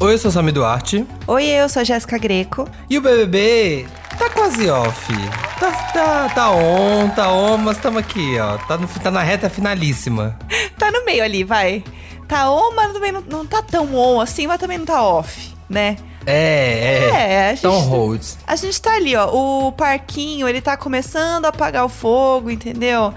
Oi, eu sou Sami Duarte. Oi, eu sou a Jéssica Greco. E o BBB tá quase off. Tá, tá, tá on, tá on, mas estamos aqui, ó. Tá, no, tá na reta finalíssima. tá no meio ali, vai. Tá on, mas também não, não tá tão on assim, mas também não tá off, né? É, é. É, a gente, Então holds. a gente tá ali, ó. O parquinho, ele tá começando a apagar o fogo, entendeu?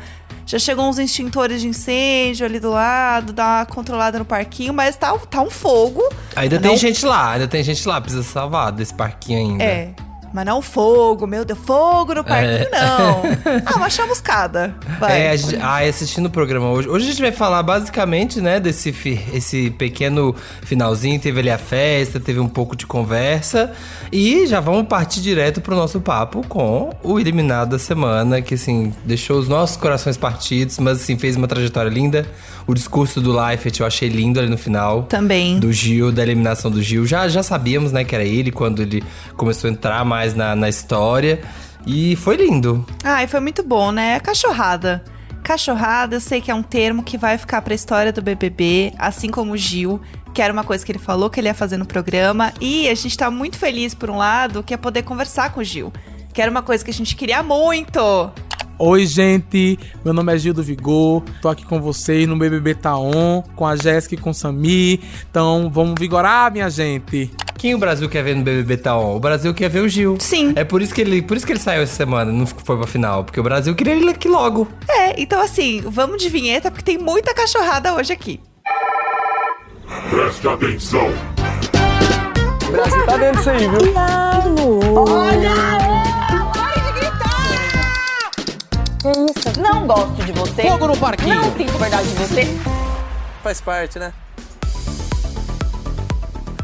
Já chegou uns extintores de incêndio ali do lado, dá uma controlada no parquinho, mas tá, tá um fogo. Ainda Não- tem gente lá, ainda tem gente lá, precisa salvar desse parquinho ainda. É. Mas não fogo, meu Deus, fogo no parquinho, É. não. Ah, uma chamuscada. Vai. É, gente, ai, assistindo o programa hoje. Hoje a gente vai falar basicamente, né, desse esse pequeno finalzinho. Teve ali a festa, teve um pouco de conversa. E já vamos partir direto pro nosso papo com o eliminado da semana, que assim, deixou os nossos corações partidos, mas assim, fez uma trajetória linda. O discurso do Leifert eu achei lindo ali no final. Também. Do Gil, da eliminação do Gil. Já, já sabíamos, né, que era ele quando ele começou a entrar mais na, na história. E foi lindo. Ai, foi muito bom, né? Cachorrada. Cachorrada, eu sei que é um termo que vai ficar pra história do BBB, assim como o Gil, que era uma coisa que ele falou que ele ia fazer no programa. E a gente tá muito feliz, por um lado, que é poder conversar com o Gil. Que era uma coisa que a gente queria muito. Oi, gente. Meu nome é Gil do Vigor. Tô aqui com vocês no BBB Tá On, com a Jéssica e com o Sami. Então, vamos vigorar, minha gente. Quem o Brasil quer ver no BBB tá on? O Brasil quer ver o Gil. Sim. É por isso que ele, por isso que ele saiu essa semana, não foi pra final, porque o Brasil queria ele aqui logo. É, então assim, vamos de vinheta, porque tem muita cachorrada hoje aqui. Preste atenção. O Brasil tá dentro disso aí, viu? Não gosto de você. Fogo no parquinho. Não sinto verdade de você. Faz parte, né?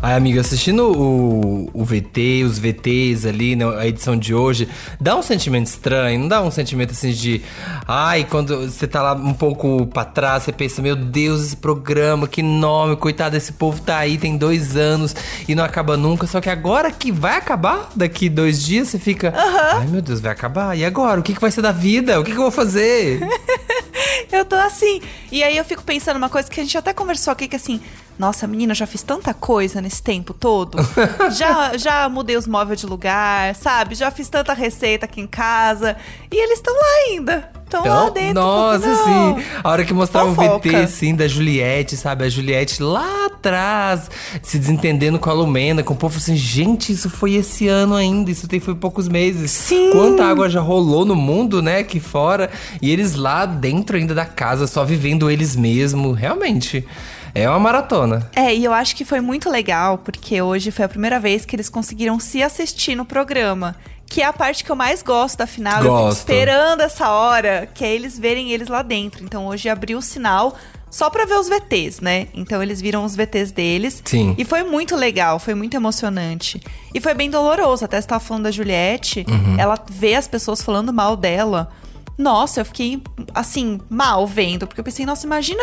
Aí, amigo, assistindo o, o VT, os VTs ali, né, a edição de hoje, dá um sentimento estranho, não dá um sentimento assim de. Ai, quando você tá lá um pouco pra trás, você pensa, meu Deus, esse programa, que nome, coitado, esse povo tá aí, tem dois anos e não acaba nunca. Só que agora que vai acabar, daqui dois dias, você fica. Ai, meu Deus, vai acabar. E agora? O que, que vai ser da vida? O que, que eu vou fazer? Eu tô assim. E aí eu fico pensando uma coisa que a gente até conversou aqui, que assim, nossa, menina, já fiz tanta coisa nesse tempo todo. já, já mudei os móveis de lugar, sabe? Já fiz tanta receita aqui em casa. E eles estão lá ainda. Estão lá dentro. nossa, sim. A hora que mostrava o Fofoca. VT, assim, da Juliette, sabe? A Juliette lá atrás, se desentendendo com a Lumena, com o povo assim, gente, isso foi esse ano ainda, isso tem, foi poucos meses. Sim. Quanta água já rolou no mundo, né, aqui fora. E eles lá dentro ainda da casa, só vivendo eles mesmos. Realmente, é uma maratona. É, e eu acho que foi muito legal, porque hoje foi a primeira vez que eles conseguiram se assistir no programa. Que é a parte que eu mais gosto da final. Eu fico Gosto. esperando essa hora, que é eles verem eles lá dentro. Então hoje abriu o sinal só pra ver os VTs, né? Então eles viram os VTs deles. Sim. E foi muito legal, foi muito emocionante. E foi bem doloroso. Até você tava falando da Juliette, Uhum. ela vê as pessoas falando mal dela. Nossa, eu fiquei, assim, mal vendo. Porque eu pensei, nossa, imagina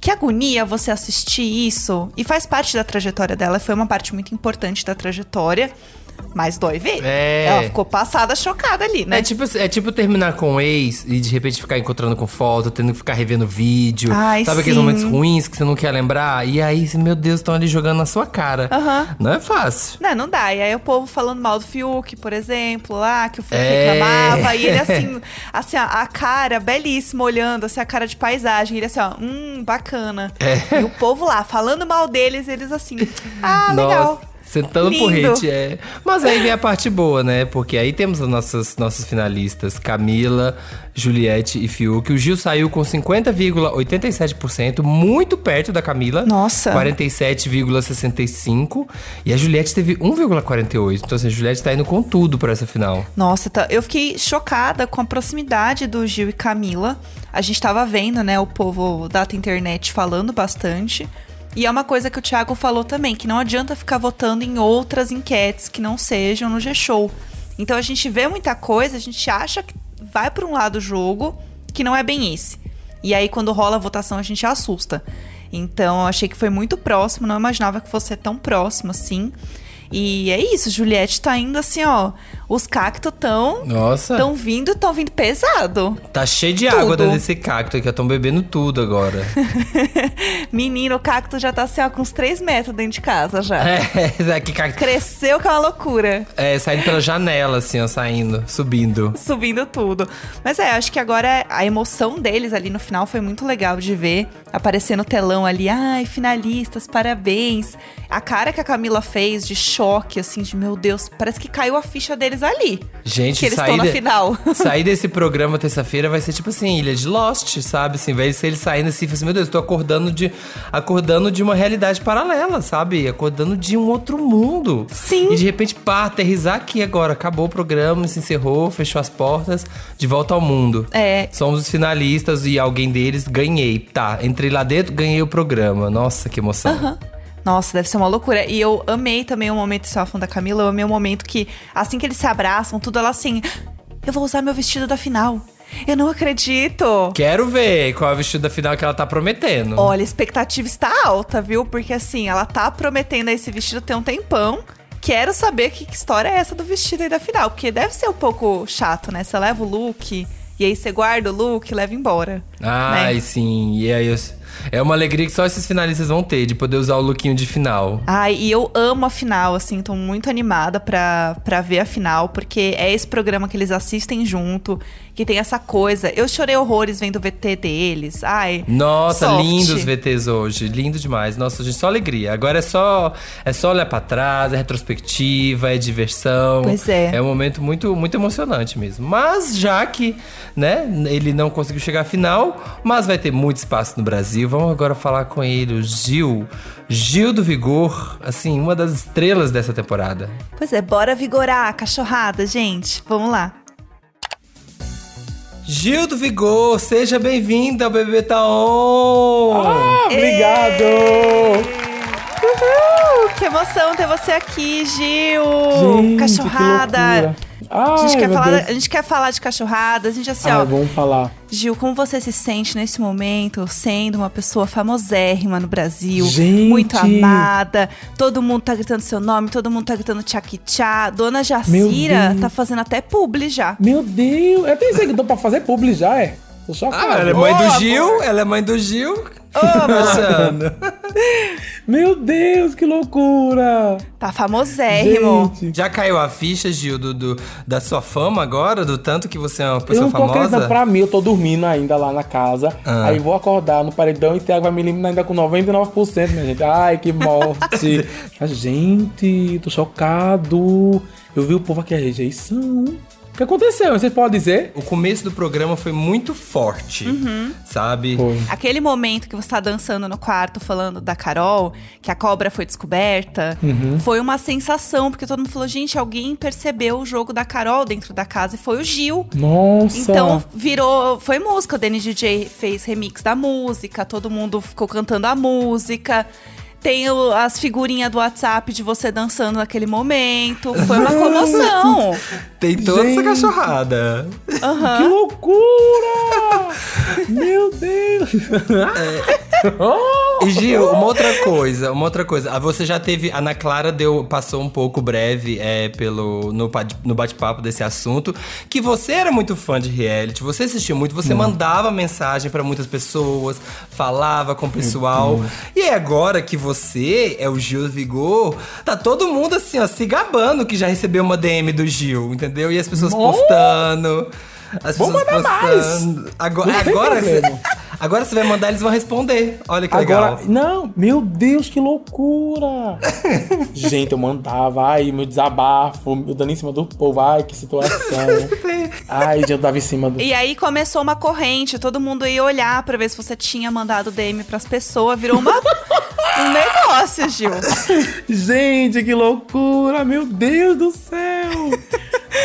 que agonia você assistir isso. E faz parte da trajetória dela. Foi uma parte muito importante da trajetória. Mas dói ver. É. Ela ficou passada, chocada ali, né? É tipo, é tipo terminar com um ex e de repente ficar encontrando com foto, tendo que ficar revendo vídeo. Ai, sabe aqueles sim. momentos ruins que você não quer lembrar? E aí, meu Deus, estão ali jogando na sua cara. Aham. Não é fácil. Não, não dá. E aí o povo falando mal do Fiuk, por exemplo, lá, que o Fiuk É. reclamava. E ele assim, assim, a a cara belíssima, olhando, assim, a cara de paisagem. Ele assim, ó, hum, bacana. É. E o povo lá, falando mal deles, eles assim, ah, legal. Nossa, sentando Lindo. porrete, é. Mas aí vem a parte boa, né? Porque aí temos as nossas, nossas finalistas, Camila, Juliette e Fiuk. O Gil saiu com 50,87%, muito perto da Camila. Nossa. 47,65%. E a Juliette teve 1,48%. Então, assim, a Juliette tá indo com tudo pra essa final. Nossa, tá- eu fiquei chocada com a proximidade do Gil e Camila. A gente tava vendo, né, o povo da internet falando bastante. E é uma coisa que o Thiago falou também, que não adianta ficar votando em outras enquetes que não sejam no G-Show. Então a gente vê muita coisa, a gente acha que vai para um lado o jogo, que não é bem esse. E aí quando rola a votação a gente assusta. Então eu achei que foi muito próximo, não imaginava que fosse tão próximo assim. E é isso, Juliette tá indo assim, ó, Os cactos tão, Nossa, tão vindo, tão vindo pesado. tá cheio de tudo. água dentro desse cacto aqui. Estão bebendo tudo agora. Menino, o cacto já tá assim, ó, com uns 3 metros dentro de casa já. é, que cacto. Cresceu que é uma loucura. É, saindo pela janela, assim, ó, saindo, subindo. Subindo tudo. Mas é, acho que agora a emoção deles ali no final foi muito legal de ver. Aparecer no telão ali, ai, finalistas, parabéns. A cara que a Camila fez de choque, assim, de meu Deus, parece que caiu a ficha deles ali. Gente, que eles sair estão na de- final. Sair desse programa terça-feira vai ser tipo assim, Ilha de Lost, sabe? Assim, vai ser ele saindo assim, assim, meu Deus, tô acordando de acordando de uma realidade paralela, sabe? Acordando de um outro mundo. Sim. E de repente, pá, aterrizar aqui agora. Acabou o programa, se encerrou, fechou as portas, de volta ao mundo. É. Somos os finalistas e alguém deles ganhei. Tá, entrei lá dentro, ganhei o programa. Nossa, que emoção. Aham. Nossa, deve ser uma loucura. E eu amei também o momento, falando da Camila, eu amei o momento que, assim que eles se abraçam, tudo ela assim, eu vou usar meu vestido da final. Eu não acredito. Quero ver qual é o vestido da final que ela tá prometendo. Olha, a expectativa está alta, viu? Porque assim, ela tá prometendo esse vestido tem um tempão. Quero saber que, história é essa do vestido aí da final. Porque deve ser um pouco chato, né? Você leva o look e aí você guarda o look e leva embora. Ai, né? sim. E aí, eu- é uma alegria que só esses finalistas vão ter, de poder usar o lookinho de final. Ai, e eu amo a final, assim, tô muito animada pra, pra ver a final, porque é esse programa que eles assistem junto, que tem essa coisa. Eu chorei horrores vendo o VT deles. Ai. Nossa, soft. lindos os VTs hoje. Lindo demais. Nossa, gente, só alegria. Agora é só é só olhar pra trás, é retrospectiva, é diversão. Pois é. É um momento muito muito emocionante mesmo. Mas já que, né, ele não conseguiu chegar à final, mas vai ter muito espaço no Brasil. Vamos agora falar com ele, o Gil. Gil do Vigor, assim, uma das estrelas dessa temporada. Pois é, bora vigorar cachorrada, gente. Vamos lá. Gil do Vigor, seja bem-vindo ao Bebê Taon! Ah, obrigado! Uhul, que emoção ter você aqui, Gil! Gente, cachorrada! que loucura. a, gente Ai, quer falar, Deus. a gente quer falar de cachorrada, a gente assim, Ai, ó. vamos falar. Gil, como você se sente nesse momento sendo uma pessoa famosérrima no Brasil? Gente! Muito amada. Todo mundo tá gritando seu nome, todo mundo tá gritando tchá Dona Jacira tá fazendo até publi já. Meu Deus, eu tenho seguidor pra fazer publi já, é? Tô chocado. Ah, ela é mãe do amor. Gil, ela é mãe do Gil. Ô. Meu Deus, que loucura! Tá famosérrimo. Gente, Já caiu a ficha, Gil, do, do- da sua fama agora? Do tanto que você é uma eu pessoa não tô acreditando famosa? pra mim, eu tô dormindo ainda lá na casa. Ah. Aí vou acordar no paredão e o Thiago vai me eliminar ainda com 99%, minha gente. Ai, que morte! A gente, tô chocado. Eu vi o povo aqui, a rejeição. O que aconteceu? Vocês podem dizer? O começo do programa foi muito forte, sabe? Foi. Aquele momento que você tá dançando no quarto falando da Carol, que a cobra foi descoberta, Uhum. foi uma sensação, porque todo mundo falou, gente, alguém percebeu o jogo da Carol dentro da casa e foi o Gil. Nossa! Então virou. Foi música. O Danny DJ fez remix da música, todo mundo ficou cantando a música. Tem o- as figurinhas do WhatsApp de você dançando naquele momento. Foi uma comoção. Tem toda essa Gente. cachorrada. Que loucura! Meu Deus! E Gil, uma outra coisa, uma outra coisa. Ah, Você já teve. A Ana Clara deu, passou um pouco breve é, pelo, no, no bate-papo desse assunto. Que você era muito fã de reality, você assistia muito, você mandava mensagem pra muitas pessoas, falava com o pessoal. E aí agora que você é o Gil Vigor, tá todo mundo assim, ó, se gabando que já recebeu uma DM do Gil, entendeu? E as pessoas Bom. postando. As Vou pessoas mandar postando. Agora, Não agora, você, problema. agora você vai mandar, eles vão responder. Olha que Agora, legal. não, meu Deus, que loucura! Gente, eu mandava, ai, meu desabafo, eu dando em cima do povo, ai, que situação. ai, eu dava em cima do. E aí começou uma corrente, todo mundo ia olhar pra ver se você tinha mandado DM pras pessoas, virou uma, um negócio, Gil. Gente, que loucura! Meu Deus do céu!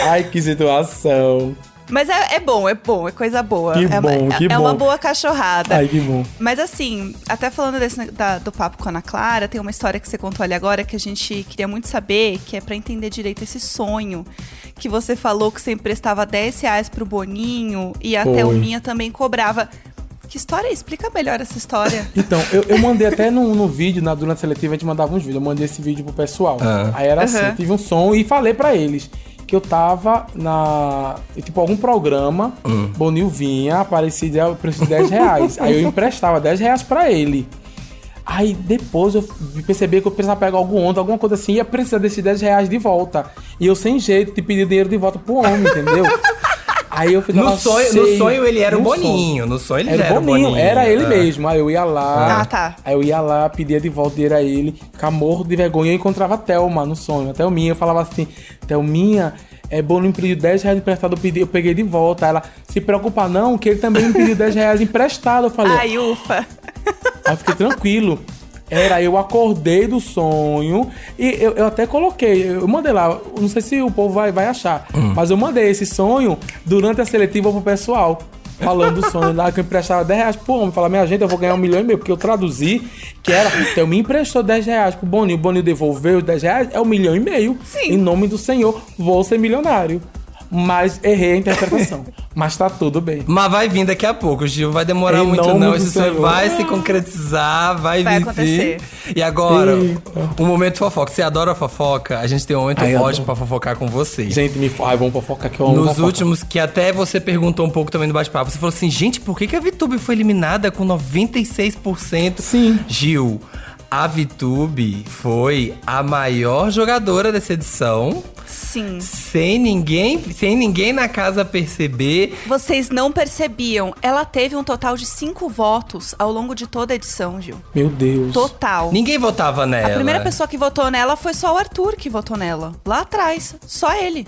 Ai, que situação! Mas é, é bom, é bom, é coisa boa. Que é, bom, é, que é uma bom. boa cachorrada. Ai, que bom. Mas assim, até falando desse, da- do papo com a Ana Clara, tem uma história que você contou ali agora que a gente queria muito saber, que é pra entender direito esse sonho. Que você falou que você emprestava 10 reais pro Boninho e a Foi. Thelminha também cobrava. Que história é? Explica melhor essa história. Então, eu, eu mandei até no, no vídeo, na, durante a seletiva, a gente mandava uns vídeos. Eu mandei esse vídeo pro pessoal. Ah. Aí era assim, Aham. eu tive um som e falei pra eles que eu tava na. Tipo, algum programa, Bonil vinha, aparecia e eu de 10 reais. Aí eu emprestava 10 reais pra ele. Aí depois eu percebi que eu precisava pegar algum onda, alguma coisa assim, ia precisar desses 10 reais de volta. E eu sem jeito de pedir dinheiro de volta pro homem, entendeu? Aí eu ficava No sonho, no sonho ele era o sonho. Boninho. No sonho ele Era era o Boninho, Boninho. era ele É. mesmo. Aí eu ia lá. Ah, tá. Aí eu ia lá, pedia de volta dinheiro a ele, ficar morto de vergonha. Eu encontrava a Thelma no sonho. A Thelminha, eu falava assim: Thelminha, é Boninho pediu 10 reais emprestado, eu, pedi, eu peguei de volta. Ela, se preocupa não, que ele também me pediu 10 reais emprestado. Eu falei: Ai, ufa. Aí eu fiquei tranquilo. Era, eu acordei do sonho e eu, eu até coloquei, eu mandei lá, não sei se o povo vai, vai achar, mas eu mandei esse sonho durante a seletiva pro pessoal. Falando do sonho lá que eu emprestava 10 reais pro homem. Falar, minha gente, eu vou ganhar um milhão e meio. Porque eu traduzi que era. Então me emprestou 10 reais pro Boninho. O Boninho devolveu os 10 reais, é um milhão e meio. Sim. Em nome do Senhor, vou ser milionário. Mas errei a interpretação. mas tá tudo bem. Mas vai vir daqui a pouco, Gil. Vai demorar Em muito, não. Senhor. vai se concretizar, vai, Vai vir acontecer. E agora, Eita. o momento fofoca. Você adora fofoca? A gente tem um momento Ai, ótimo pra fofocar com você. Gente, me ai, vamos fofocar que eu amo Nos fofoca. últimos, que até você perguntou um pouco também no bate-papo, você falou assim, gente, por que, que a VTube foi eliminada com 96%? Sim. Gil, a VTube foi a maior jogadora dessa edição, Sim. sem ninguém, sem ninguém na casa perceber. Vocês não percebiam. Ela teve um total de cinco votos ao longo de toda a edição, Gil. Meu Deus. Total. Ninguém votava nela. A primeira pessoa que votou nela foi só o Arthur que votou nela. Lá atrás. Só ele.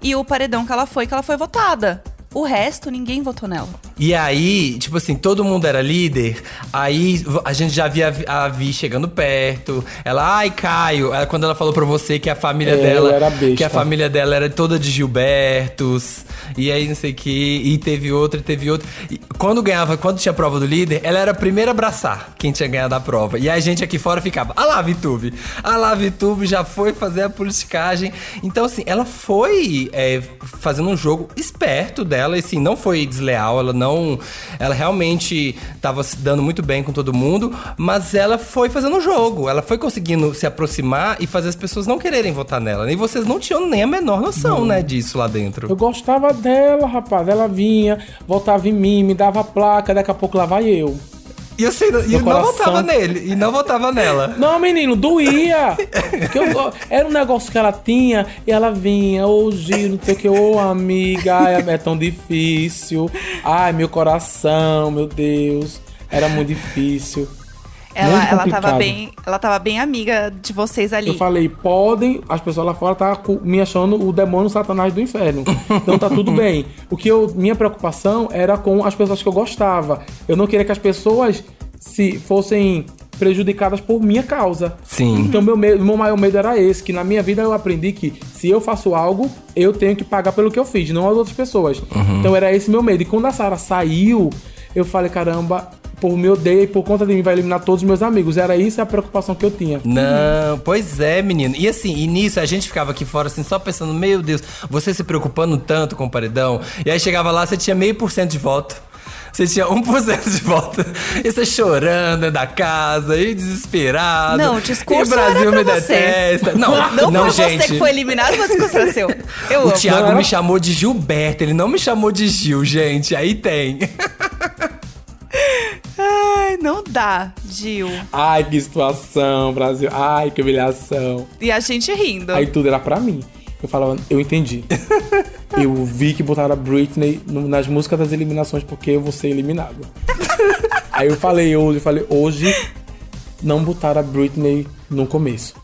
E o paredão que ela foi, que ela foi votada. O resto, ninguém votou nela. E aí, tipo assim, todo mundo era líder. Aí a gente já via a Vi chegando perto. Ela, ai, Caio. Ela- quando ela falou pra você que a família É, dela. eu era besta. Que a família dela era toda de Gilbertos. E aí, não sei o que. E teve outra, e teve outra. E quando ganhava, quando tinha prova do líder, ela era a primeira a abraçar quem tinha ganhado a prova. E a gente aqui fora ficava, ah lá, Vitube. Ah lá, Vitube já foi fazer a politicagem. Então, assim, ela foi é, fazendo um jogo esperto dela. E assim, não foi desleal. Ela não. Ela realmente tava se dando muito bem com todo mundo. Mas ela foi fazendo um jogo. Ela foi conseguindo se aproximar e fazer as pessoas não quererem votar nela. E vocês não tinham nem a menor noção, né, disso lá dentro. Eu gostava dela, rapaz. Ela vinha, voltava em mim, me dava placa, daqui a pouco lá vai eu. E eu sei, e não votava nele, e não votava nela. Não, menino, doía. Eu- era um negócio que ela tinha e ela vinha, ô Giro, não sei o que, ô amiga, ai, é tão difícil. Ai, meu coração, meu Deus. Era muito difícil. Ela, ela tava bem. Ela tava bem amiga de vocês ali. Eu falei, podem, as pessoas lá fora tá me achando o demônio satanás do inferno. Então tá tudo bem. O que eu, minha preocupação era com as pessoas que eu gostava. Eu não queria que as pessoas se fossem prejudicadas por minha causa. Sim. Então meu, medo, meu maior medo era esse, que na minha vida eu aprendi que se eu faço algo, eu tenho que pagar pelo que eu fiz, não as outras pessoas. Então era esse meu medo. E quando a Sara saiu, eu falei, caramba, por me odeio e por conta de mim vai eliminar todos os meus amigos. Era isso a preocupação que eu tinha. Não, pois é, menino. E assim, e nisso a gente ficava aqui fora assim, só pensando, meu Deus, você se preocupando tanto com o paredão. E aí chegava lá, você tinha meio por cento de voto. Você tinha 1% de voto. E você chorando dentro da casa, e desesperado. Não, o discurso E o Brasil era me você. detesta. Não, Não, não, foi gente. você que foi eliminado, mas o discurso era seu. Eu O amo. Thiago Não, me chamou de Gilberto, ele não me chamou de Gil, gente. Aí tem. Dá, Gil. Ai, que situação, Brasil. Ai, que humilhação. E a gente rindo. Aí tudo era pra mim. Eu falava, eu entendi. eu vi que botaram a Britney no- nas músicas das eliminações porque eu vou ser eliminado. Aí eu falei hoje, eu falei, hoje não botaram a Britney no começo.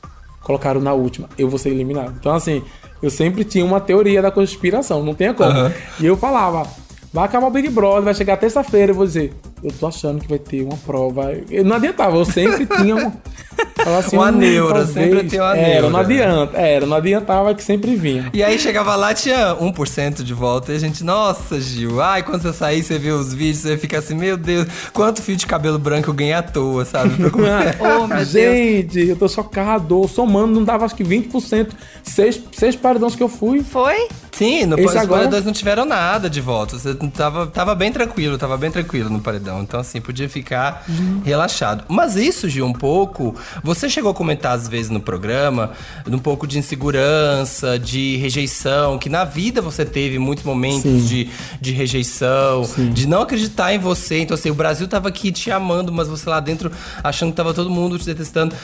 Colocaram na última, eu vou ser eliminado. Então, assim, eu sempre tinha uma teoria da conspiração, não tinha como. Aham. E eu falava, vai acabar o Big Brother, vai chegar terça-feira, eu vou dizer, eu tô achando que vai ter uma prova. Eu não adiantava, eu sempre tinha um. falava assim, Uma "Hum, neura, talvez." sempre tem uma Era, neura. não adianta, era, não adiantava que sempre vinha. E aí chegava lá, tinha 1% de volta. E a gente, nossa, Gil. Ai, quando você sair, você vê os vídeos, você fica assim, meu Deus, quanto fio de cabelo branco eu ganhei à toa, sabe? Oh, meu Deus. Gente, eu tô chocado. Somando, não dava acho que 20%. Seis, seis paredões que eu fui. Foi? Sim, no Esse os agora- paredões não tiveram nada de volta. Você tava, tava bem tranquilo, tava bem tranquilo no paredão. Então, assim, podia ficar relaxado. Mas isso, Gil, um pouco. Você chegou a comentar às vezes no programa, um pouco de insegurança, de rejeição, que na vida você teve muitos momentos Sim. de, de rejeição, de não acreditar em você. Então, assim, o Brasil tava aqui te amando, mas você lá dentro achando que tava todo mundo te detestando.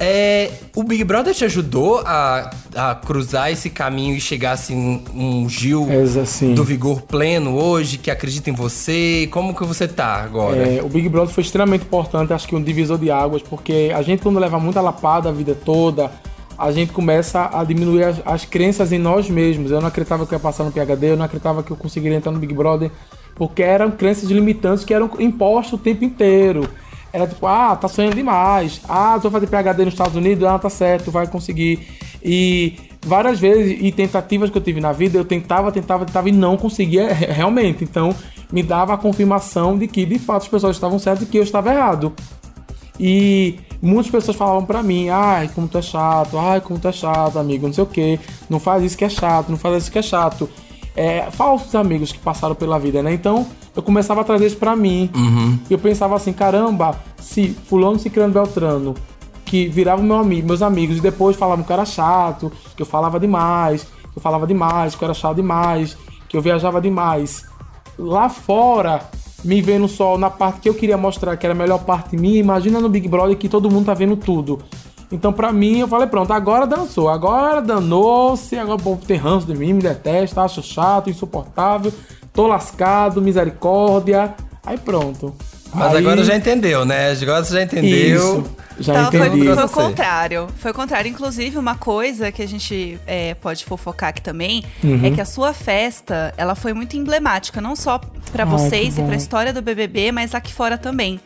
É, o Big Brother te ajudou a, a cruzar esse caminho e chegar assim, um Gil É, assim. do vigor pleno hoje, que acredita em você? Como que você tá agora? É, o Big Brother foi extremamente importante, acho que um divisor de águas, porque a gente quando leva muita lapada a vida toda, a gente começa a diminuir as, as crenças em nós mesmos. Eu não acreditava que eu ia passar no PHD, eu não acreditava que eu conseguiria entrar no Big Brother, porque eram crenças limitantes que eram impostas o tempo inteiro. Era tipo, ah, tá sonhando demais. Ah, tu vai fazer PHD nos Estados Unidos, ah, tá certo, vai conseguir. E várias vezes, e tentativas que eu tive na vida, eu tentava, tentava, tentava e não conseguia re- realmente. Então, me dava a confirmação de que, de fato, as pessoas estavam certas e que eu estava errado. E muitas pessoas falavam pra mim, ai, como tu é chato, ai, como tu é chato, amigo, não sei o que, não faz isso que é chato, não faz isso que é chato. É, falsos amigos que passaram pela vida, né? Então, eu começava a trazer isso pra mim. E eu pensava assim, caramba, se fulano, ciclano, beltrano, que viravam meu amigo, meus amigos, e depois falavam que eu era chato, que eu falava demais, que eu falava demais, que eu era chato demais, que eu viajava demais lá fora, me vendo só na parte que eu queria mostrar, que era a melhor parte minha, imagina no Big Brother que todo mundo tá vendo tudo. Então, pra mim, eu falei, pronto, agora dançou, agora danou-se, agora o povo tem ranço de mim, me detesta, acho chato, insuportável, tô lascado, misericórdia. Aí pronto. Mas Aí- agora já entendeu, né? Agora você já entendeu. Isso, já Então, foi, entendi. foi o Você. contrário. Foi o contrário. Inclusive, uma coisa que a gente é, pode fofocar aqui também Uhum. é que a sua festa, ela foi muito emblemática, não só pra Ai, vocês e bom. pra história do BBB, mas aqui fora também.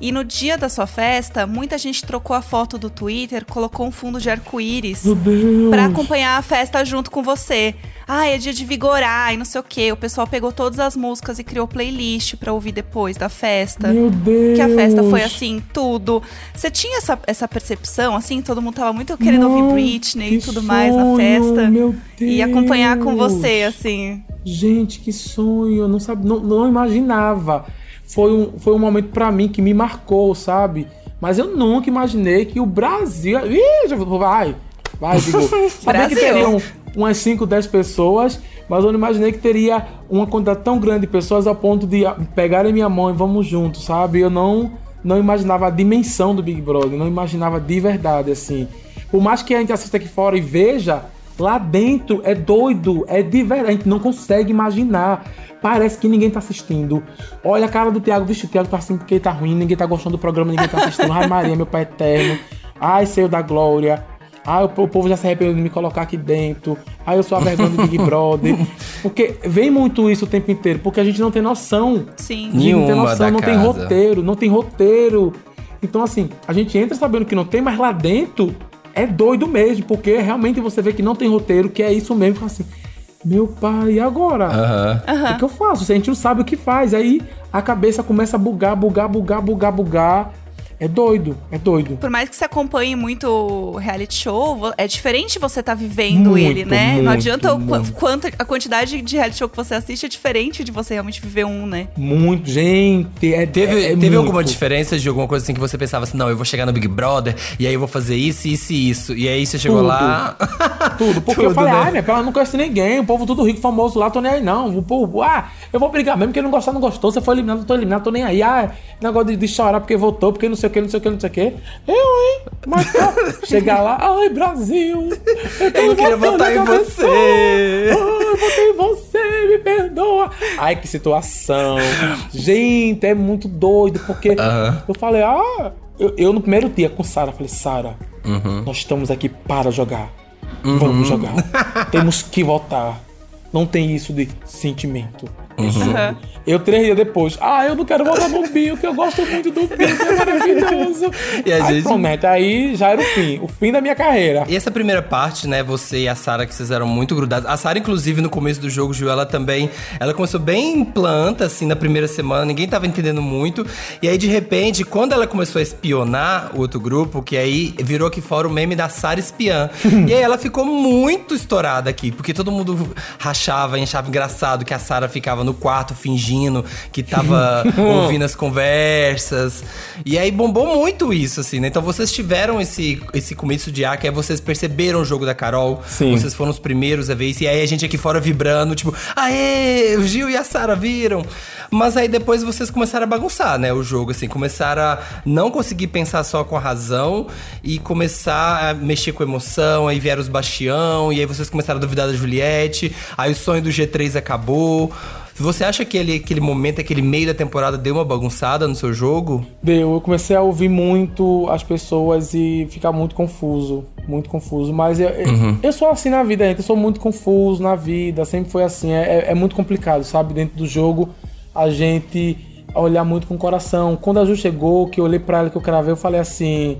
E no dia da sua festa, muita gente trocou a foto do Twitter, colocou um fundo de arco-íris Deus. pra acompanhar a festa junto com você. Ah, é dia de vigorar e não sei o quê. O pessoal pegou todas as músicas e criou playlist pra ouvir depois da festa. Meu Deus. Que a festa foi assim, tudo. Você tinha essa, essa percepção, assim? Todo mundo tava muito querendo Não, ouvir Britney e que tudo mais na sonho, festa. meu E acompanhar com Deus. você, assim. Gente, que sonho! Eu não sabia, não, não imaginava. Foi um, foi um momento pra mim que me marcou, sabe? Mas eu nunca imaginei que o Brasil. Ih, já vai! Vai, digo. Sabia que teriam umas 5, 10 pessoas, mas eu não imaginei que teria uma quantidade tão grande de pessoas ao ponto de pegarem minha mão e vamos juntos, sabe? Eu não, não imaginava a dimensão do Big Brother, não imaginava de verdade, assim. Por mais que a gente assista aqui fora e veja, lá dentro é doido, é de verdade, a gente não consegue imaginar. Parece que ninguém tá assistindo. Olha a cara do Thiago, vixe, o Thiago tá assim porque tá ruim, ninguém tá gostando do programa, ninguém tá assistindo. Ai, Maria, meu pai eterno. Ai, Senhor da Glória. Ai, o, povo já se arrependeu de me colocar aqui dentro. Ai, eu sou a vergonha do Big Brother. Porque vem muito isso o tempo inteiro, porque a gente não tem noção Sim. a gente não tem Nenhuma noção, não tem roteiro, não tem roteiro. Então, assim, a gente entra sabendo que não tem, mas lá dentro é doido mesmo, porque realmente você vê que não tem roteiro, que é isso mesmo, assim, meu pai, e agora? Aham. O que eu faço? A gente não sabe o que faz, aí a cabeça começa a bugar, bugar, bugar, bugar, bugar. É doido, é doido. Por mais que você acompanhe muito o reality show, é diferente você estar vivendo Muito, ele, né? muito, não adianta o quanto a quantidade de reality show que você assiste é diferente de você realmente viver um, né? Muito, gente, é Teve, é, é teve muito. alguma diferença de alguma coisa assim que você pensava assim, não, eu vou chegar no Big Brother e aí eu vou fazer isso, isso e isso. E aí você chegou Tudo. lá. Tudo, porque eu Tudo, falei, né? ai, minha pela não conhece ninguém, o povo tudo rico, famoso lá, tô nem aí não. O povo, ah, eu vou brigar mesmo, quem não gostar, não gostou, você foi eliminado, não tô eliminado, tô nem aí. Ah, negócio de, de chorar porque votou, porque não sei o que, não sei o que, não sei o que. Eu, hein? Mas pô, chegar lá, ai, Brasil, eu, tô Eu queria votar em você. Ai, eu votei em você, me perdoa. Ai, que situação. Gente, é muito doido, porque eu falei, ah, eu, eu no primeiro dia com Sara, falei, Sara, Uhum. nós estamos aqui para jogar. Vamos jogar. Temos que votar. Não tem isso de sentimento. Uhum. Eu três dias depois, ah, eu não quero votar no Bill, que eu gosto muito do Bill, que é maravilhoso. E a aí gente- promete, aí já era o fim, o fim da minha carreira. E essa primeira parte, né, você e a Sara, que vocês eram muito grudados. A Sara, inclusive, no começo do jogo, Gil, ela também. Ela começou bem planta, assim, na primeira semana, ninguém tava entendendo muito. E aí, de repente, quando ela começou a espionar o outro grupo, que aí virou aqui fora o meme da Sara espiã. e aí ela ficou muito estourada aqui, porque todo mundo rachava e achava engraçado que a Sara ficava no quarto fingindo que tava ouvindo as conversas. E aí bombou muito isso, assim, né? Então vocês tiveram esse, esse começo de ar, que aí vocês perceberam o jogo da Carol. Sim. Vocês foram os primeiros a ver isso. E aí a gente aqui fora vibrando, tipo, aê, o Gil e a Sara viram. Mas aí depois vocês começaram a bagunçar, né? O jogo, assim, começaram a não conseguir pensar só com a razão e começar a mexer com emoção. Aí vieram os Bastião, e aí vocês começaram a duvidar da Juliette. Aí o sonho do G3 acabou. Você acha que ele, aquele momento, aquele meio da temporada deu uma bagunçada no seu jogo? Deu, eu comecei a ouvir muito as pessoas e ficar muito confuso, muito confuso. Mas eu, eu- eu sou assim na vida, gente, eu sou muito confuso na vida, sempre foi assim. É, é- é muito complicado, sabe? Dentro do jogo, a gente olhar muito com o coração. Quando a Ju chegou, que eu olhei pra ela, que eu cravei, eu falei assim: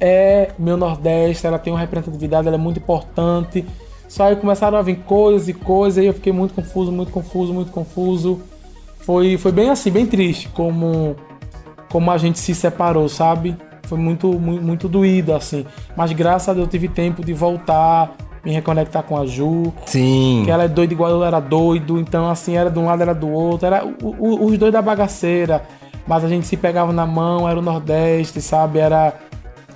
é meu Nordeste, ela tem uma representatividade, ela é muito importante. Só aí começaram a vir coisas e coisas, e eu fiquei muito confuso, muito confuso, muito confuso. Foi, foi bem assim, bem triste como, como a gente se separou, sabe? Foi muito, muito, muito doído, assim. Mas graças a Deus eu tive tempo de voltar, me reconectar com a Ju. Sim. Que ela é doida igual eu era doido, então assim, era de um lado, era do outro, era o- o- os dois da bagaceira, mas a gente se pegava na mão, era o Nordeste, sabe? Era,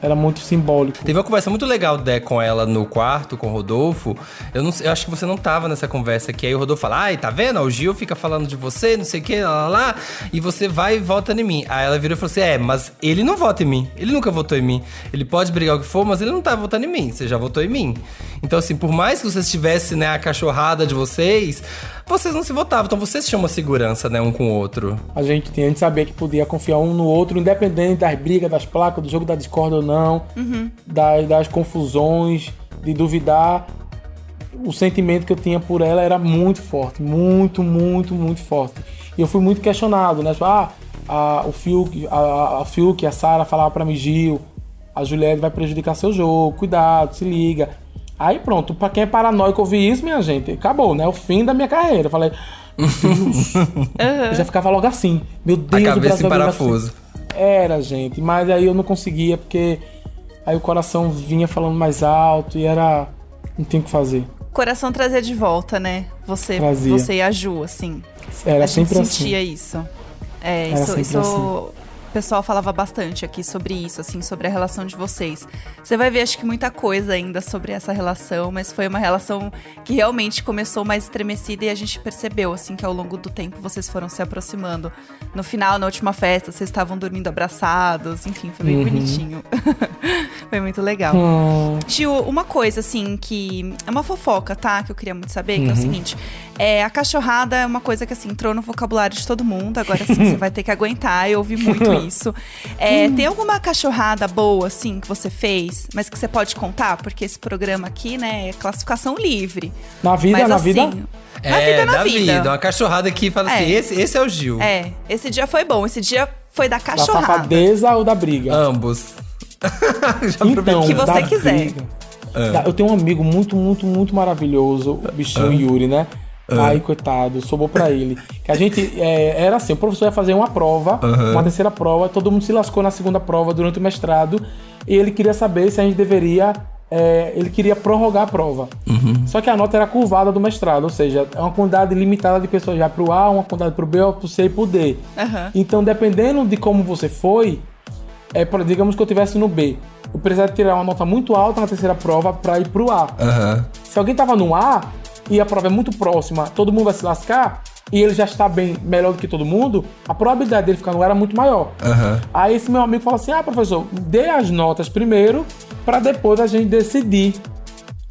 era muito simbólico. Teve uma conversa muito legal Dé, com ela no quarto, com o Rodolfo. Eu, não, eu acho que você não tava nessa conversa aqui. Aí o Rodolfo fala: Ai, tá vendo? O Gil fica falando de você, não sei o que, lá, lá, lá. E você vai e vota em mim. Aí ela virou e falou assim: É, mas ele não vota em mim. Ele nunca votou em mim. Ele pode brigar o que for, mas ele não tá votando em mim. Você já votou em mim. Então, assim, por mais que vocês tivessem né, a cachorrada de vocês, vocês não se votavam. Então vocês tinham uma segurança, né, um com o outro. A gente tinha, a gente sabia que podia confiar um no outro, independente das brigas, das placas, do jogo da discórdia ou não, das, das confusões, de duvidar. O sentimento que eu tinha por ela era muito forte, muito, muito, muito forte. E eu fui muito questionado, né? Tipo, ah, a, o Fiuk, a, a, a Fiuk, a Sara falava pra mim, Gil, a Juliette vai prejudicar seu jogo, cuidado, se liga. Aí pronto, pra quem é paranoico ouvir isso, minha gente, acabou, né? O fim da minha carreira. Eu falei, meu Deus. Eu já ficava logo assim, meu Deus, A cabeça em virar parafuso. assim. Era, gente, mas aí eu não conseguia porque aí o coração vinha falando mais alto e era. Não tinha o que fazer. Coração trazia de volta, né? Você, Trazia. você e a Ju, assim. Era a gente sempre sentia assim. isso. É, Era isso, sempre isso assim. O pessoal falava bastante aqui sobre isso, assim, sobre a relação de vocês. Você vai ver, acho que muita coisa ainda sobre essa relação, mas foi uma relação que realmente começou mais estremecida e a gente percebeu, assim, que ao longo do tempo vocês foram se aproximando. No final, na última festa, vocês estavam dormindo abraçados, enfim, foi bem bonitinho. foi muito legal. Hum, Gil, uma coisa assim que é uma fofoca, tá? Que eu queria muito saber, Uhum. que é o seguinte: é, a cachorrada é uma coisa que assim entrou no vocabulário de todo mundo. Agora sim, você vai ter que aguentar. Eu ouvi muito isso. É, tem alguma cachorrada boa assim que você fez, mas que você pode contar? Porque esse programa aqui, né, é classificação livre. na vida, mas na assim, vida. na vida, na da vida. Uma cachorrada que fala assim: É. esse, esse é o Gil. É, esse dia foi bom. Esse dia foi da Da cachorrada. safadeza ou da briga? Ambos. Já Então, Que você da quiser. briga. Da- Eu tenho um amigo muito, muito, muito maravilhoso, o bichinho Yuri, né? Ai, coitado, sobrou pra ele. Que a gente, é, era assim, o professor ia fazer uma prova, uma terceira prova, todo mundo se lascou na segunda prova durante o mestrado, e ele queria saber se a gente deveria, é, ele queria prorrogar a prova. Só que a nota era curvada do mestrado, ou seja, é uma quantidade limitada de pessoas já pro A, uma quantidade pro B, pro C e pro D. Então, dependendo de como você foi, é, digamos que eu estivesse no B, eu precisaria tirar uma nota muito alta na terceira prova para ir pro A. Aham. Se alguém tava no A e a prova é muito próxima, todo mundo vai se lascar e ele já está bem melhor do que todo mundo, a probabilidade dele ficar no A era muito maior. Aham. Aí esse meu amigo falou assim: "Ah, professor, dê as notas primeiro para depois a gente decidir".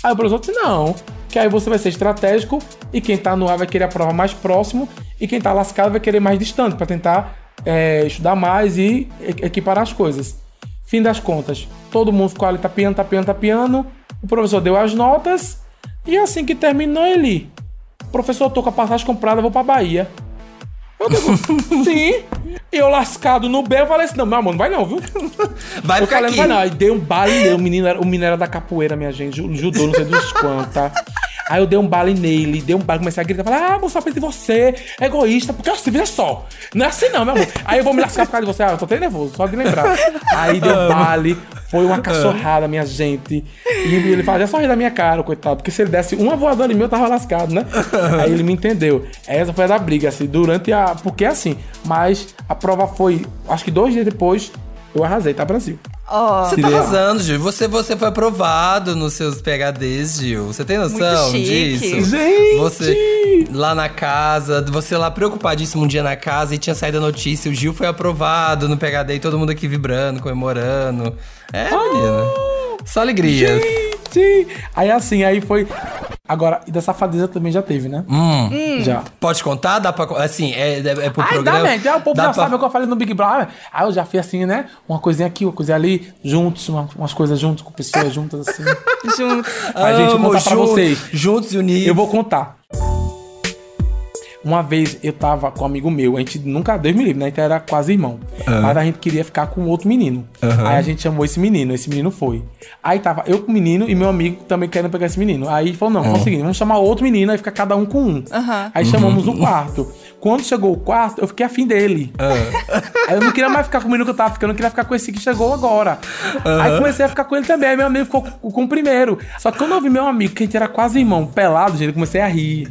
Aí o professor disse: "Não, que aí você vai ser estratégico e quem tá no A vai querer a prova mais próximo e quem tá lascado vai querer mais distante para tentar é, estudar mais e equiparar as coisas". Fim das contas, todo mundo ficou ali tapeando, tapeando, tapeando. O professor deu as notas e assim que terminou ele, professor, tô com a passagem comprada, vou pra Bahia. Eu digo, sim. Eu lascado no B, eu falei assim: não, meu amor, não vai não, viu? Vai eu ficar falei, aqui. não vai não. Aí dei um bale, o menino, era, o menino era da capoeira, minha gente, ju- judô, não sei dos quantos, tá? Aí eu dei um bale nele, dei um bale, comecei a gritar, falei, ah, vou saber de você, egoísta, porque assim, veja só, não é assim não, meu amor. Aí eu vou me lascar por causa de você, ah, eu tô até nervoso, só de lembrar. Aí deu um bale, Foi uma cachorrada, minha gente. E ele fazia só rir da minha cara, coitado. Porque se ele desse uma voadora em mim, eu tava lascado, né? Aí ele me entendeu. Essa foi a da briga, assim, durante a. Porque assim, mas a prova foi. Acho que dois dias depois, eu arrasei, tá, Brasil? Ó, Você tá arrasando, Gil. Você, você foi aprovado nos seus PHDs, Gil. Você tem noção disso? Gente! Você lá na casa, você lá preocupadíssimo um dia na casa e tinha saído a notícia, o Gil foi aprovado no PHD e todo mundo aqui vibrando, comemorando. É, menina. Só alegrias. Gente! Aí assim, aí foi. Agora, e da safadeza também já teve, né? Hum. Já. Pode contar? Dá pra. Assim, é, é, é pro Ai, programa. dá. Ah, o povo dá já pra- sabe o que eu falei no Big Brother. Aí eu já fiz assim, né? Uma coisinha aqui, uma coisinha ali, juntos, uma- umas coisas juntos, com pessoas juntas, assim. juntos. Aí, gente, eu vou contar pra vocês. Juntos e unidos. Eu vou contar. Uma vez eu tava com um amigo meu, a gente nunca, Deus me livre, né? A gente era quase irmão. Mas a gente queria ficar com outro menino. Aí a gente chamou esse menino, esse menino foi. Aí tava eu com o menino e meu amigo também querendo pegar esse menino. Aí falou: não, vamos seguir, vamos chamar outro menino, aí fica cada um com um. Aham. Aí chamamos o quarto. Quando chegou o quarto, eu fiquei afim dele. Aí eu não queria mais ficar com o menino que eu tava ficando, eu queria ficar com esse que chegou agora. Aí comecei a ficar com ele também, aí meu amigo ficou com, com o primeiro. Só que quando eu vi meu amigo, que a gente era quase irmão, pelado, gente, eu comecei a rir.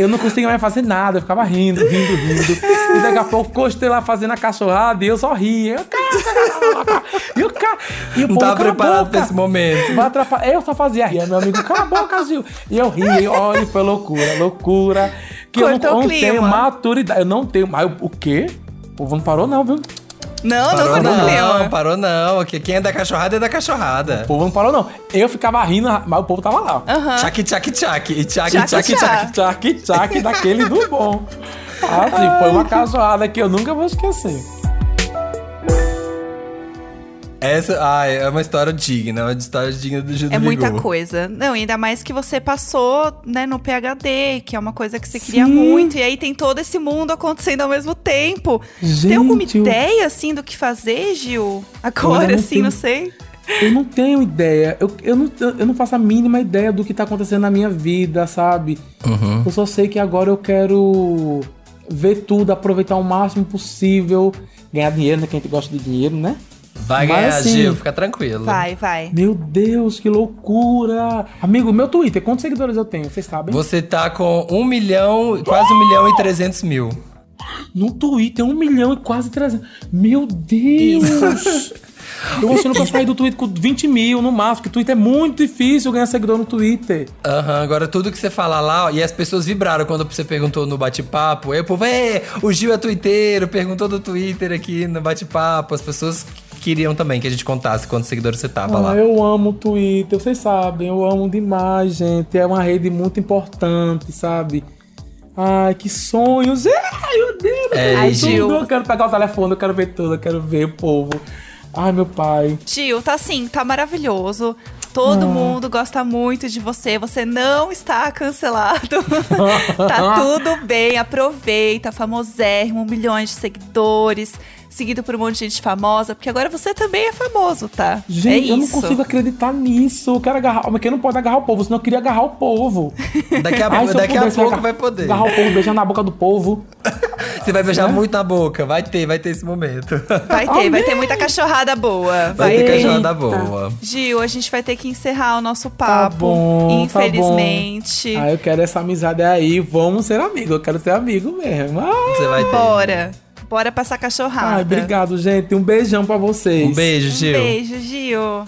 Eu não conseguia mais fazer nada, eu ficava rindo, rindo, rindo. E daqui a pouco gostei lá fazendo a cachorrada e eu só ria. Eu, "Caraca!" e o cara. E o Não povo, tava "Cala a preparado boca!" pra esse momento. Vai atrapalhar. Eu só fazia rir. Meu amigo, cala a boca, Gil. E eu ri. Olha, foi loucura, loucura. Que eu Cortou não, o não clima. tenho maturidade. Eu não tenho. Mas o quê? O povo não parou, não, viu? Não, Parou não, não, não, não. parou não. Que quem é da cachorrada é da cachorrada. O povo não parou, não. Eu ficava rindo, mas o povo tava lá. Aham. Tchac, tchac, tchac. E tchac, Tchac, tchac, tchac. tchac. Tchac, tchac, daquele do bom. Ah, sim, foi uma cachorrada que eu nunca vou esquecer. Essa ai, é uma história digna, uma história digna do Gil É muita Vigor. coisa. Não, ainda mais que você passou, né, no PHD, que é uma coisa que você queria Sim. muito, e aí tem todo esse mundo acontecendo ao mesmo tempo. Você tem alguma Gente, ideia, assim, do que fazer, Gil? Agora, não assim, tenho. não sei. Eu não tenho ideia. Eu, eu, não, eu não faço a mínima ideia do que tá acontecendo na minha vida, sabe? Uhum. Eu só sei que agora eu quero ver tudo, aproveitar o máximo possível, ganhar dinheiro, né? Que a gente gosta de dinheiro, né? Vai Mas, ganhar, assim, Gil, fica tranquilo. Vai, vai. Meu Deus, que loucura! Amigo, meu Twitter, quantos seguidores eu tenho? Vocês sabem? Você tá com um milhão, quase um milhão e trezentos mil. No Twitter, um milhão e quase 300. Meu Deus! Eu achando que eu saí do Twitter com 20 mil no máximo, porque o Twitter é muito difícil ganhar seguidor no Twitter. Aham, agora tudo que você fala lá, ó, e as pessoas vibraram quando você perguntou no bate-papo. Aí o povo, é, o Gil é twitteiro, perguntou do Twitter aqui no bate-papo. As pessoas queriam também que a gente contasse quantos seguidores você tava Ah, lá. eu amo o Twitter, vocês sabem, eu amo demais, gente. É uma rede muito importante, sabe? Ai, que sonhos! Ai, meu Deus! É, Ai, Gil. tudo. Eu quero pegar o telefone, eu quero ver tudo, eu quero ver o povo. Ai, meu pai. Gil, tá assim, tá maravilhoso. Todo mundo gosta muito de você. Você não está cancelado. tá tudo bem. Aproveita. Famosérrimo, milhões de seguidores. Seguido por um monte de gente famosa. Porque agora você também é famoso, tá? Gente, é isso. eu não consigo acreditar nisso. Eu quero agarrar. Mas quem não pode agarrar o povo, senão eu queria agarrar o povo. Daqui a, Ai, daqui a pouco agarrar- vai poder. Agarrar o povo, beijar na boca do povo. Você vai beijar muito na boca. Vai ter, vai ter esse momento. Vai ter, vai ter muita cachorrada boa. Vai ter cachorrada boa. Gil, a gente vai ter que encerrar o nosso Tá papo. bom, tá infelizmente. Ah, eu quero essa amizade aí. Vamos ser amigos. Eu quero ser amigo mesmo. Ai, Você vai ter. Bora. Bora passar cachorrada. ai, obrigado, gente. Um beijão pra vocês. Um beijo, Um Gil. beijo, Gil.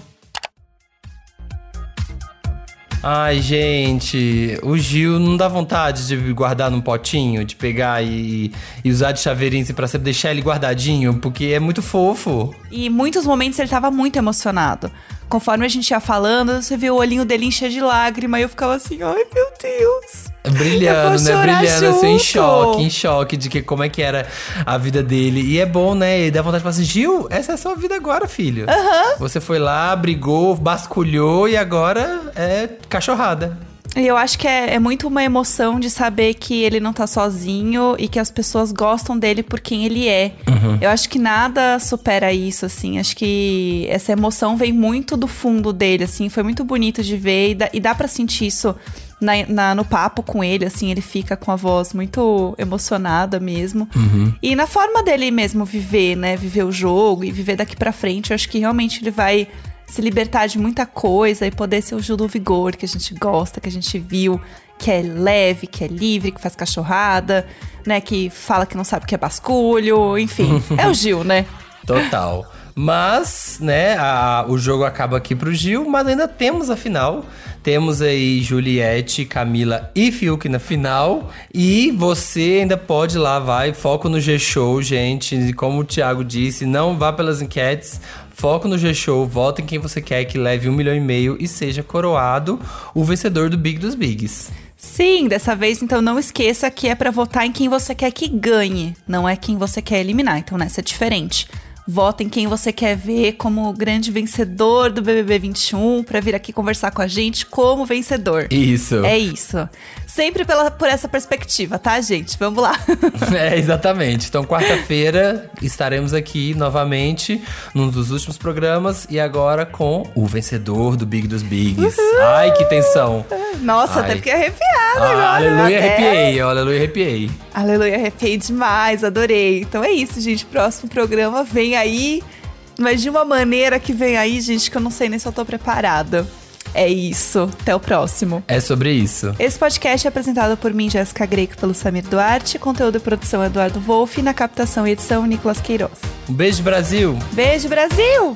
Ai, gente, o Gil não dá vontade de guardar num potinho, de pegar e, e usar de chaveirinho assim, pra sempre deixar ele guardadinho, porque é muito fofo. E em muitos momentos ele tava muito emocionado. Conforme a gente ia falando, você viu o olhinho dele encher de lágrima e eu ficava assim, ai meu Deus. Brilhando, né? Brilhando, assim, em junto. choque, em choque de que como é que era a vida dele. E é bom, né? E dá vontade de falar assim, Gil, essa é a sua vida agora, filho. Você foi lá, brigou, basculhou e agora é cachorrada. E eu acho que é, é muito uma emoção de saber que ele não tá sozinho e que as pessoas gostam dele por quem ele é. Eu acho que nada supera isso, assim. Acho que essa emoção vem muito do fundo dele, assim. Foi muito bonito de ver e dá, e dá pra sentir isso na, na- no papo com ele, assim, ele fica com a voz muito emocionada mesmo. E na forma dele mesmo viver, né? Viver o jogo e viver daqui pra frente, eu acho que realmente ele vai se libertar de muita coisa e poder ser o Gil do Vigor que a gente gosta, que a gente viu, que é leve, que é livre, que faz cachorrada, né? Que fala que não sabe o que é basculho, enfim. é o Gil, né? Total. Mas, né, a- o jogo acaba aqui pro Gil, mas ainda temos a final. Temos aí Juliette, Camila e Fiuk na final. E você ainda pode ir lá, vai. Foco no G-Show, gente. E Como o Thiago disse, não vá pelas enquetes. Foco no G-Show, vota em quem você quer que leve um milhão e meio e seja coroado o vencedor do Big dos Bigs. Sim, dessa vez, então não esqueça que é pra votar em quem você quer que ganhe, não é quem você quer eliminar. Então nessa é diferente. Vota em quem você quer ver como grande vencedor do BBB 21 pra vir aqui conversar com a gente como vencedor. Isso. É isso. Sempre pela, por essa perspectiva, tá, gente? Vamos lá. É, exatamente. Então, quarta-feira estaremos aqui novamente num dos últimos programas e agora com o vencedor do Big dos Bigs. Ai, que tensão. Nossa, Ai. até fiquei arrepiada Ah, agora. aleluia, arrepiei. ó, Aleluia, arrepiei. Aleluia, arrepiei demais, adorei. Então é isso, gente. Próximo programa vem aí, mas de uma maneira que vem aí, gente, que eu não sei nem se eu tô preparada. É isso. Até o próximo. É sobre isso. Esse podcast é apresentado por mim, Jéssica Greco, pelo Samir Duarte. Conteúdo e produção Eduardo Wolff. Na captação e edição, Nicolas Queiroz. Um beijo, Brasil. Beijo, Brasil!